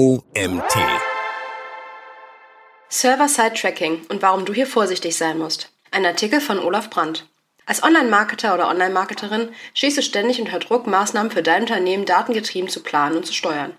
OMT. Server-Side-Tracking und warum du hier vorsichtig sein musst. Ein Artikel von Olaf Brandt. Als Online-Marketer oder Online-Marketerin stehst du ständig unter Druck, Maßnahmen für dein Unternehmen datengetrieben zu planen und zu steuern.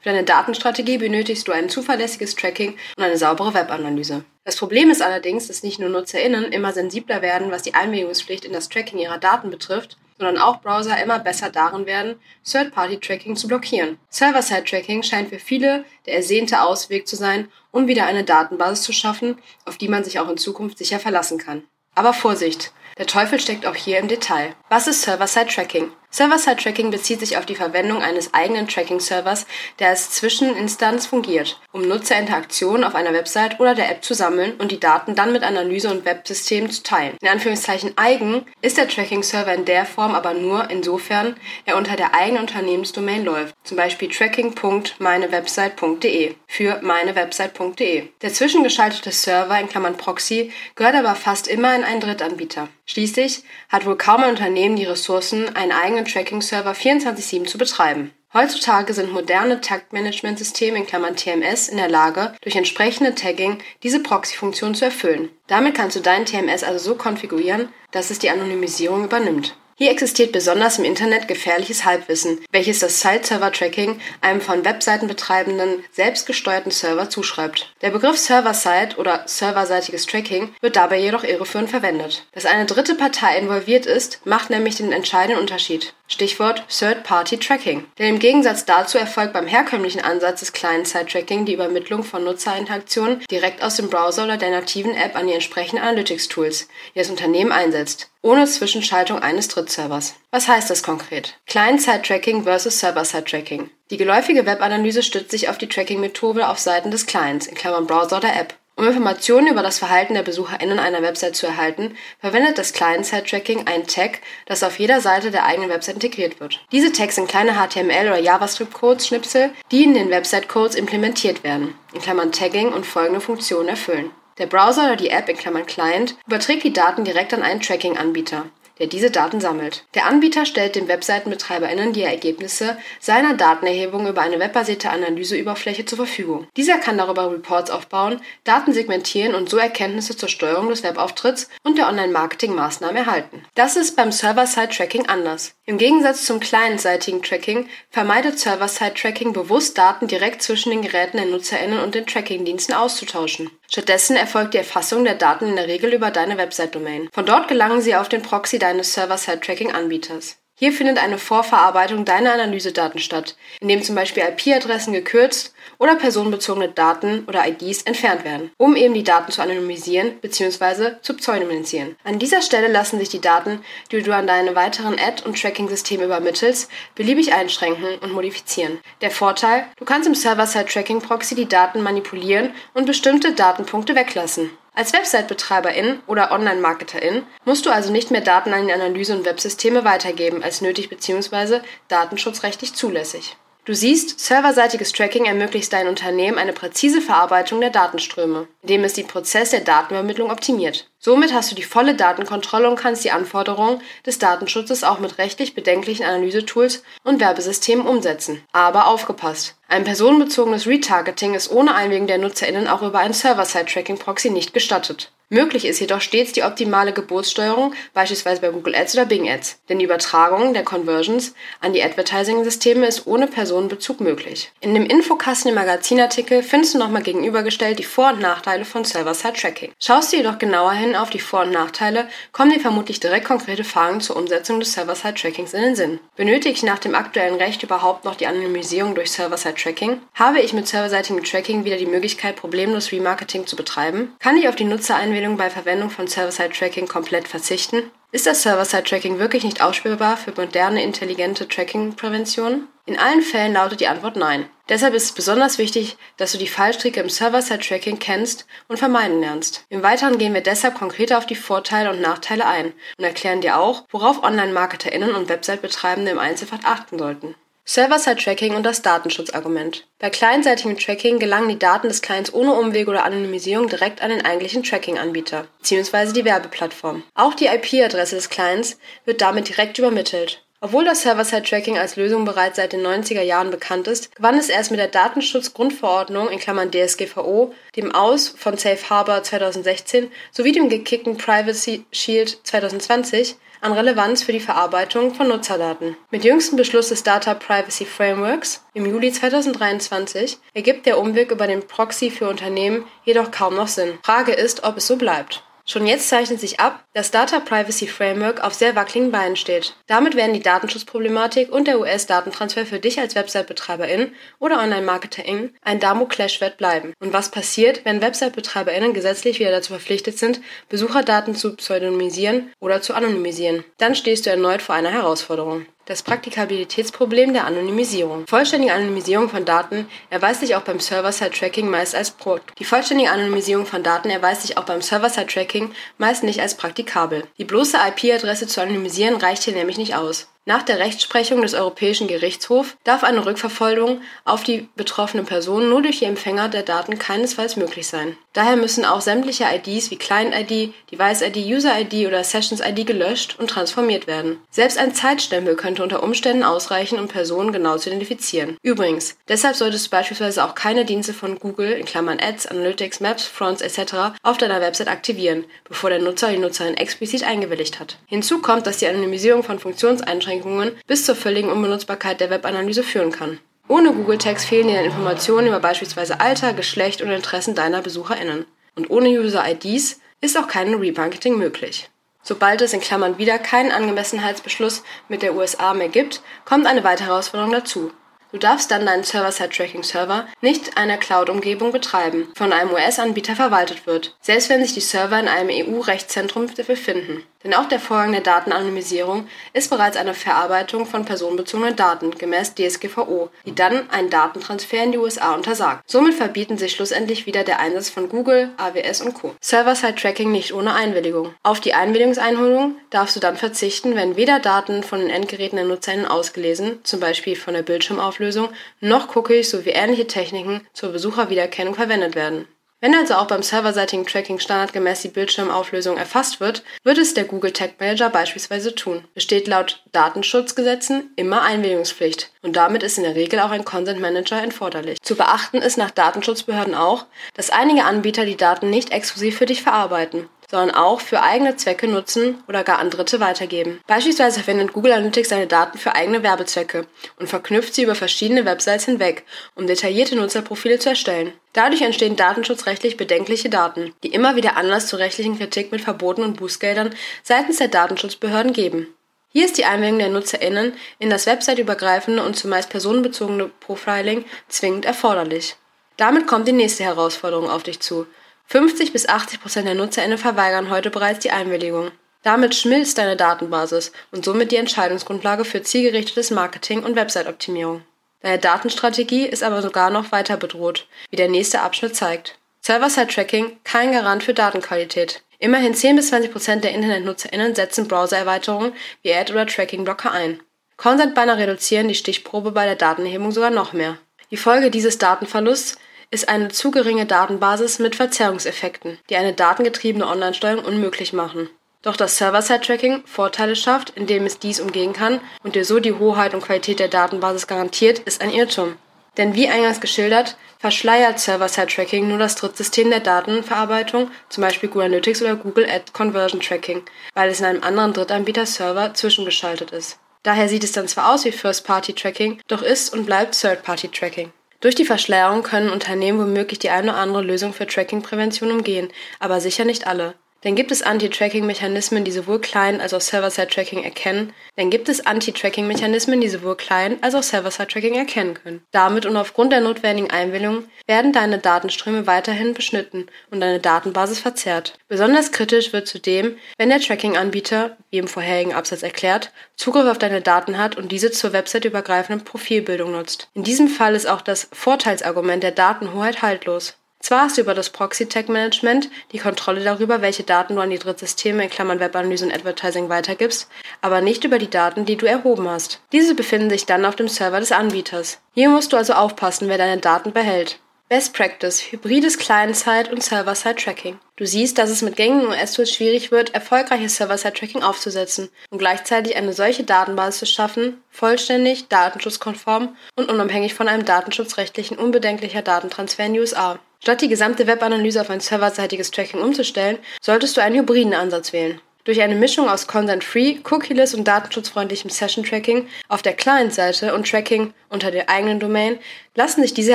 Für deine Datenstrategie benötigst du ein zuverlässiges Tracking und eine saubere Webanalyse. Das Problem ist allerdings, dass nicht nur NutzerInnen immer sensibler werden, was die Einwilligungspflicht in das Tracking ihrer Daten betrifft, sondern auch Browser immer besser darin werden, Third-Party-Tracking zu blockieren. Server-Side-Tracking scheint für viele der ersehnte Ausweg zu sein, um wieder eine Datenbasis zu schaffen, auf die man sich auch in Zukunft sicher verlassen kann. Aber Vorsicht! Der Teufel steckt auch hier im Detail. Was ist Server-Side-Tracking? Server-Side-Tracking bezieht sich auf die Verwendung eines eigenen Tracking-Servers, der als Zwischeninstanz fungiert, um Nutzerinteraktionen auf einer Website oder der App zu sammeln und die Daten dann mit Analyse- und Websystemen zu teilen. In Anführungszeichen eigen ist der Tracking-Server in der Form aber nur insofern er unter der eigenen Unternehmensdomain läuft, zum Beispiel tracking.meinewebsite.de für meinewebsite.de. Der zwischengeschaltete Server in Klammern Proxy gehört aber fast immer in einen Drittanbieter. Schließlich hat wohl kaum ein Unternehmen die Ressourcen, einen eigenen Tracking-Server 24-7 zu betreiben. Heutzutage sind moderne Taggmanagement-Systeme in Klammern TMS in der Lage, durch entsprechende Tagging diese Proxy-Funktion zu erfüllen. Damit kannst du dein TMS also so konfigurieren, dass es die Anonymisierung übernimmt. Hier existiert besonders im Internet gefährliches Halbwissen, welches das Site-Server-Tracking einem von Webseiten betreibenden, selbstgesteuerten Server zuschreibt. Der Begriff Server-Side oder serverseitiges Tracking wird dabei jedoch irreführend verwendet. Dass eine dritte Partei involviert ist, macht nämlich den entscheidenden Unterschied. Stichwort Third-Party-Tracking. Denn im Gegensatz dazu erfolgt beim herkömmlichen Ansatz des Client-Side-Tracking die Übermittlung von Nutzerinteraktionen direkt aus dem Browser oder der nativen App an die entsprechenden Analytics-Tools, die das Unternehmen einsetzt, ohne Zwischenschaltung eines Drittservers. Was heißt das konkret? Client-Side-Tracking versus Server-Side-Tracking. Die geläufige Webanalyse stützt sich auf die Tracking-Methode auf Seiten des Clients, in Klammern Browser oder App. Um Informationen über das Verhalten der BesucherInnen einer Website zu erhalten, verwendet das Client-Side-Tracking ein Tag, das auf jeder Seite der eigenen Website integriert wird. Diese Tags sind kleine HTML- oder JavaScript-Codes-Schnipsel, die in den Website-Codes implementiert werden, in Klammern Tagging und folgende Funktionen erfüllen. Der Browser oder die App in Klammern Client überträgt die Daten direkt an einen Tracking-Anbieter der diese Daten sammelt. Der Anbieter stellt den Webseitenbetreiberinnen die Ergebnisse seiner Datenerhebung über eine webbasierte Analyseoberfläche zur Verfügung. Dieser kann darüber Reports aufbauen, Daten segmentieren und so Erkenntnisse zur Steuerung des Webauftritts und der Online-Marketing-Maßnahmen erhalten. Das ist beim Server-Side-Tracking anders. Im Gegensatz zum clientseitigen Tracking vermeidet Server-Side-Tracking bewusst Daten direkt zwischen den Geräten der NutzerInnen und den Tracking-Diensten auszutauschen. Stattdessen erfolgt die Erfassung der Daten in der Regel über deine Website-Domain. Von dort gelangen sie auf den Proxy deines Server-Side-Tracking-Anbieters. Hier findet eine Vorverarbeitung deiner Analysedaten statt, indem zum Beispiel IP-Adressen gekürzt oder personenbezogene Daten oder IDs entfernt werden, um eben die Daten zu anonymisieren bzw. zu pseudonymisieren. An dieser Stelle lassen sich die Daten, die du an deine weiteren Ad- und Tracking-Systeme übermittelst, beliebig einschränken und modifizieren. Der Vorteil, du kannst im Server-Side-Tracking-Proxy die Daten manipulieren und bestimmte Datenpunkte weglassen. Als Website-Betreiberin oder Online-Marketerin musst du also nicht mehr Daten an die Analyse- und Websysteme weitergeben als nötig bzw. datenschutzrechtlich zulässig. Du siehst, serverseitiges Tracking ermöglicht deinem Unternehmen eine präzise Verarbeitung der Datenströme, indem es den Prozess der Datenübermittlung optimiert. Somit hast du die volle Datenkontrolle und kannst die Anforderungen des Datenschutzes auch mit rechtlich bedenklichen Analysetools und Werbesystemen umsetzen. Aber aufgepasst! Ein personenbezogenes Retargeting ist ohne Einwilligung der NutzerInnen auch über ein Server-Side-Tracking-Proxy nicht gestattet. Möglich ist jedoch stets die optimale Geburtssteuerung, beispielsweise bei Google Ads oder Bing Ads, denn die Übertragung der Conversions an die Advertising-Systeme ist ohne Personenbezug möglich. In dem Infokasten im Magazinartikel findest du nochmal gegenübergestellt die Vor- und Nachteile von Server-Side-Tracking. Schaust du jedoch genauer hin auf die Vor- und Nachteile, kommen dir vermutlich direkt konkrete Fragen zur Umsetzung des Server-Side-Trackings in den Sinn. Benötige ich nach dem aktuellen Recht überhaupt noch die Anonymisierung durch Server-Side-Tracking? Habe ich mit serverseitigem Tracking wieder die Möglichkeit, problemlos Remarketing zu betreiben? Kann ich auf die Nutzereinwilligung Anwendung bei Verwendung von Server-Side-Tracking komplett verzichten? Ist das Server-Side-Tracking wirklich nicht ausspielbar für moderne, intelligente Tracking-Prävention? In allen Fällen lautet die Antwort nein. Deshalb ist es besonders wichtig, dass du die Fallstricke im Server-Side-Tracking kennst und vermeiden lernst. Im Weiteren gehen wir deshalb konkreter auf die Vorteile und Nachteile ein und erklären dir auch, worauf Online-MarketerInnen und Website-Betreibende im Einzelfall achten sollten. Server-Side-Tracking und das Datenschutzargument. Bei clientseitigem Tracking gelangen die Daten des Clients ohne Umwege oder Anonymisierung direkt an den eigentlichen Tracking-Anbieter bzw. die Werbeplattform. Auch die IP-Adresse des Clients wird damit direkt übermittelt. Obwohl das Server-Side-Tracking als Lösung bereits seit den 90er Jahren bekannt ist, gewann es erst mit der Datenschutzgrundverordnung in Klammern (DSGVO), dem Aus von Safe Harbor 2016 sowie dem gekickten Privacy Shield 2020 an Relevanz für die Verarbeitung von Nutzerdaten. Mit jüngstem Beschluss des Data Privacy Frameworks im Juli 2023 ergibt der Umweg über den Proxy für Unternehmen jedoch kaum noch Sinn. Frage ist, ob es so bleibt. Schon jetzt zeichnet sich ab, dass Data Privacy Framework auf sehr wackeligen Beinen steht. Damit werden die Datenschutzproblematik und der US-Datentransfer für dich als Website-Betreiberin oder Online-Marketerin ein Damokleshschwert bleiben. Und was passiert, wenn Website-Betreiberinnen gesetzlich wieder dazu verpflichtet sind, Besucherdaten zu pseudonymisieren oder zu anonymisieren? Dann stehst du erneut vor einer Herausforderung das Praktikabilitätsproblem der Anonymisierung. Vollständige Anonymisierung von Daten erweist sich auch beim Server-Side-Tracking meist als Pro. Die vollständige Anonymisierung von Daten erweist sich auch beim Server-Side-Tracking meist nicht als praktikabel. Die bloße IP-Adresse zu anonymisieren reicht hier nämlich nicht aus. Nach der Rechtsprechung des Europäischen Gerichtshofs darf eine Rückverfolgung auf die betroffene Person nur durch die Empfänger der Daten keinesfalls möglich sein. Daher müssen auch sämtliche IDs wie Client-ID, Device-ID, User-ID oder Sessions-ID gelöscht und transformiert werden. Selbst ein Zeitstempel könnte unter Umständen ausreichen, um Personen genau zu identifizieren. Übrigens, deshalb solltest du beispielsweise auch keine Dienste von Google in Klammern Ads, Analytics, Maps, Fronts etc. auf deiner Website aktivieren, bevor der Nutzer die Nutzerin explizit eingewilligt hat. Hinzu kommt, dass die Anonymisierung von Funktionseinschränkungen Einschränkungen bis zur völligen Unbenutzbarkeit der Webanalyse führen kann. Ohne Google Tags fehlen dir Informationen über beispielsweise Alter, Geschlecht und Interessen deiner BesucherInnen. Und ohne User-IDs ist auch kein Remarketing möglich. Sobald es in Klammern wieder keinen Angemessenheitsbeschluss mit der USA mehr gibt, kommt eine weitere Herausforderung dazu. Du darfst dann deinen Server-Side-Tracking-Server nicht einer Cloud-Umgebung betreiben, von einem US-Anbieter verwaltet wird, selbst wenn sich die Server in einem EU-Rechtszentrum befinden. Denn auch der Vorgang der Datenanonymisierung ist bereits eine Verarbeitung von personenbezogenen Daten gemäß DSGVO, die dann einen Datentransfer in die USA untersagt. Somit verbieten sich schlussendlich wieder der Einsatz von Google, AWS und Co. Server-Side-Tracking nicht ohne Einwilligung. Auf die Einwilligungseinholung darfst du dann verzichten, wenn weder Daten von den Endgeräten der NutzerInnen ausgelesen, zum Beispiel von der Bildschirmauflösung, noch Cookies sowie ähnliche Techniken zur Besucherwiedererkennung verwendet werden. Wenn also auch beim serverseitigen Tracking standardgemäß die Bildschirmauflösung erfasst wird, wird es der Google Tag Manager beispielsweise tun. Besteht laut Datenschutzgesetzen immer Einwilligungspflicht und damit ist in der Regel auch ein Consent Manager erforderlich. Zu beachten ist nach Datenschutzbehörden auch, dass einige Anbieter die Daten nicht exklusiv für dich verarbeiten sondern auch für eigene Zwecke nutzen oder gar an Dritte weitergeben. Beispielsweise verwendet Google Analytics seine Daten für eigene Werbezwecke und verknüpft sie über verschiedene Websites hinweg, um detaillierte Nutzerprofile zu erstellen. Dadurch entstehen datenschutzrechtlich bedenkliche Daten, die immer wieder Anlass zur rechtlichen Kritik mit Verboten und Bußgeldern seitens der Datenschutzbehörden geben. Hier ist die Einwilligung der NutzerInnen in das websiteübergreifende und zumeist personenbezogene Profiling zwingend erforderlich. Damit kommt die nächste Herausforderung auf dich zu. 50 bis 80 Prozent der NutzerInnen verweigern heute bereits die Einwilligung. Damit schmilzt deine Datenbasis und somit die Entscheidungsgrundlage für zielgerichtetes Marketing und Website-Optimierung. Deine Datenstrategie ist aber sogar noch weiter bedroht, wie der nächste Abschnitt zeigt. Server-Side-Tracking kein Garant für Datenqualität. Immerhin 10 bis 20 Prozent der InternetnutzerInnen setzen Browser-Erweiterungen wie Ad- oder Tracking-Blocker ein. Consent-Banner reduzieren die Stichprobe bei der Datenerhebung sogar noch mehr. Die Folge dieses Datenverlusts ist eine zu geringe Datenbasis mit Verzerrungseffekten, die eine datengetriebene Online-Steuerung unmöglich machen. Doch dass Server-Side-Tracking Vorteile schafft, indem es dies umgehen kann und dir so die Hoheit und Qualität der Datenbasis garantiert, ist ein Irrtum. Denn wie eingangs geschildert, verschleiert Server-Side-Tracking nur das Drittsystem der Datenverarbeitung, zum Beispiel Google Analytics oder Google Ad Conversion Tracking, weil es in einem anderen Drittanbieter-Server zwischengeschaltet ist. Daher sieht es dann zwar aus wie First-Party-Tracking, doch ist und bleibt Third-Party-Tracking. Durch die Verschleierung können Unternehmen womöglich die eine oder andere Lösung für Tracking-Prävention umgehen, aber sicher nicht alle. Denn gibt es Anti-Tracking-Mechanismen, die sowohl Client als auch Server-Side-Tracking erkennen, dann gibt es Anti-Tracking-Mechanismen, die sowohl Client als auch Server-Side-Tracking erkennen können. Damit und aufgrund der notwendigen Einwilligung werden deine Datenströme weiterhin beschnitten und deine Datenbasis verzerrt. Besonders kritisch wird zudem, wenn der Tracking-Anbieter, wie im vorherigen Absatz erklärt, Zugriff auf deine Daten hat und diese zur website-übergreifenden Profilbildung nutzt. In diesem Fall ist auch das Vorteilsargument der Datenhoheit haltlos. Zwar hast du über das Proxy-Tag-Management die Kontrolle darüber, welche Daten du an die Drittsysteme in Klammern Webanalyse und Advertising weitergibst, aber nicht über die Daten, die du erhoben hast. Diese befinden sich dann auf dem Server des Anbieters. Hier musst du also aufpassen, wer deine Daten behält. Best Practice, hybrides Client-Side und Server-Side-Tracking. Du siehst, dass es mit gängigen OS-Tools schwierig wird, erfolgreiches Server-Side-Tracking aufzusetzen und gleichzeitig eine solche Datenbasis zu schaffen, vollständig, datenschutzkonform und unabhängig von einem datenschutzrechtlichen unbedenklicher Datentransfer in die USA. Statt die gesamte Webanalyse auf ein serverseitiges Tracking umzustellen, solltest du einen hybriden Ansatz wählen. Durch eine Mischung aus Consent-Free, Cookieless und datenschutzfreundlichem Session-Tracking auf der Client-Seite und Tracking unter der eigenen Domain lassen sich diese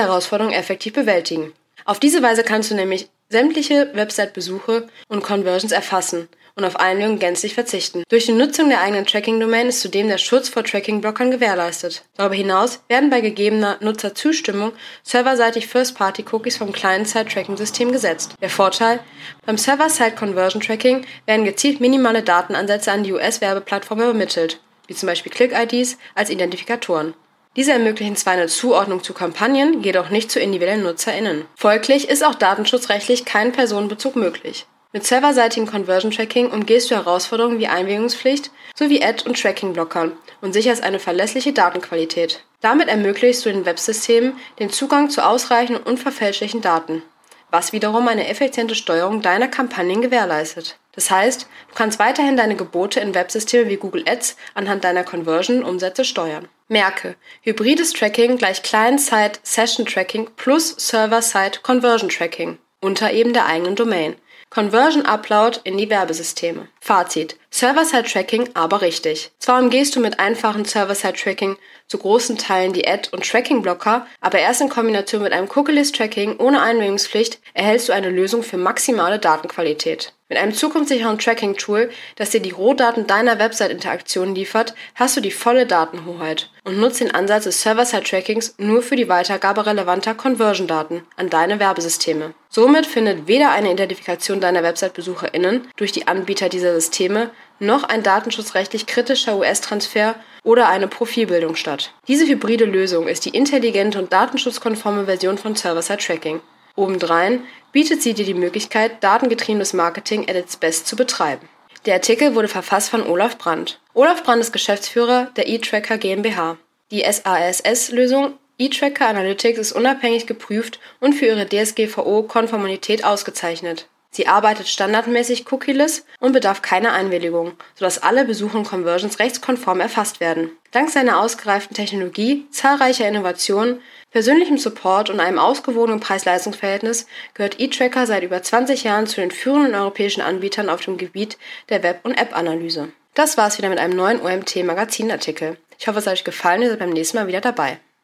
Herausforderungen effektiv bewältigen. Auf diese Weise kannst du nämlich sämtliche Website-Besuche und Conversions erfassen und auf Einwilligung gänzlich verzichten. Durch die Nutzung der eigenen Tracking-Domain ist zudem der Schutz vor Tracking-Blockern gewährleistet. Darüber hinaus werden bei gegebener Nutzerzustimmung serverseitig First-Party-Cookies vom Client-Side-Tracking-System gesetzt. Der Vorteil? Beim Server-Side-Conversion-Tracking werden gezielt minimale Datenansätze an die US-Werbeplattform übermittelt, wie zum Beispiel Click-IDs als Identifikatoren. Diese ermöglichen zwar eine Zuordnung zu Kampagnen, jedoch nicht zu individuellen NutzerInnen. Folglich ist auch datenschutzrechtlich kein Personenbezug möglich. Mit serverseitigem Conversion Tracking umgehst du Herausforderungen wie Einwilligungspflicht sowie Ad- und Tracking-Blockern und sicherst eine verlässliche Datenqualität. Damit ermöglichst du den Websystemen den Zugang zu ausreichenden und unverfälschlichen Daten, was wiederum eine effiziente Steuerung deiner Kampagnen gewährleistet. Das heißt, du kannst weiterhin deine Gebote in Websystemen wie Google Ads anhand deiner Conversion-Umsätze steuern. Merke, hybrides Tracking gleich Client-Side-Session-Tracking plus Server-Side-Conversion-Tracking unter eben der eigenen Domain. Conversion Upload in die Werbesysteme. Fazit. Server-Side-Tracking aber richtig. Zwar umgehst du mit einfachem Server-Side-Tracking zu großen Teilen die Ad- und Tracking-Blocker, aber erst in Kombination mit einem Cookie-List-Tracking ohne Einwilligungspflicht erhältst du eine Lösung für maximale Datenqualität. Mit einem zukunftssicheren Tracking-Tool, das dir die Rohdaten deiner Website-Interaktion liefert, hast du die volle Datenhoheit und nutzt den Ansatz des Server-Side-Trackings nur für die Weitergabe relevanter Conversion-Daten an deine Werbesysteme. Somit findet weder eine Identifikation deiner Website-BesucherInnen durch die Anbieter dieser Systeme noch ein datenschutzrechtlich kritischer US-Transfer oder eine Profilbildung statt. Diese hybride Lösung ist die intelligente und datenschutzkonforme Version von Server-Side-Tracking. Obendrein bietet sie dir die Möglichkeit, datengetriebenes Marketing at its best zu betreiben. Der Artikel wurde verfasst von Olaf Brandt. Olaf Brandt ist Geschäftsführer der eTracker GmbH. Die SASS-Lösung eTracker Analytics ist unabhängig geprüft und für ihre DSGVO-Konformität ausgezeichnet. Sie arbeitet standardmäßig cookieless und bedarf keiner Einwilligung, sodass alle Besuche und Conversions rechtskonform erfasst werden. Dank seiner ausgereiften Technologie, zahlreicher Innovationen, persönlichem Support und einem ausgewogenen Preis-Leistungs-Verhältnis gehört eTracker seit über 20 Jahren zu den führenden europäischen Anbietern auf dem Gebiet der Web- und App-Analyse. Das war's wieder mit einem neuen OMT-Magazinartikel. Ich hoffe, es hat euch gefallen und ihr seid beim nächsten Mal wieder dabei.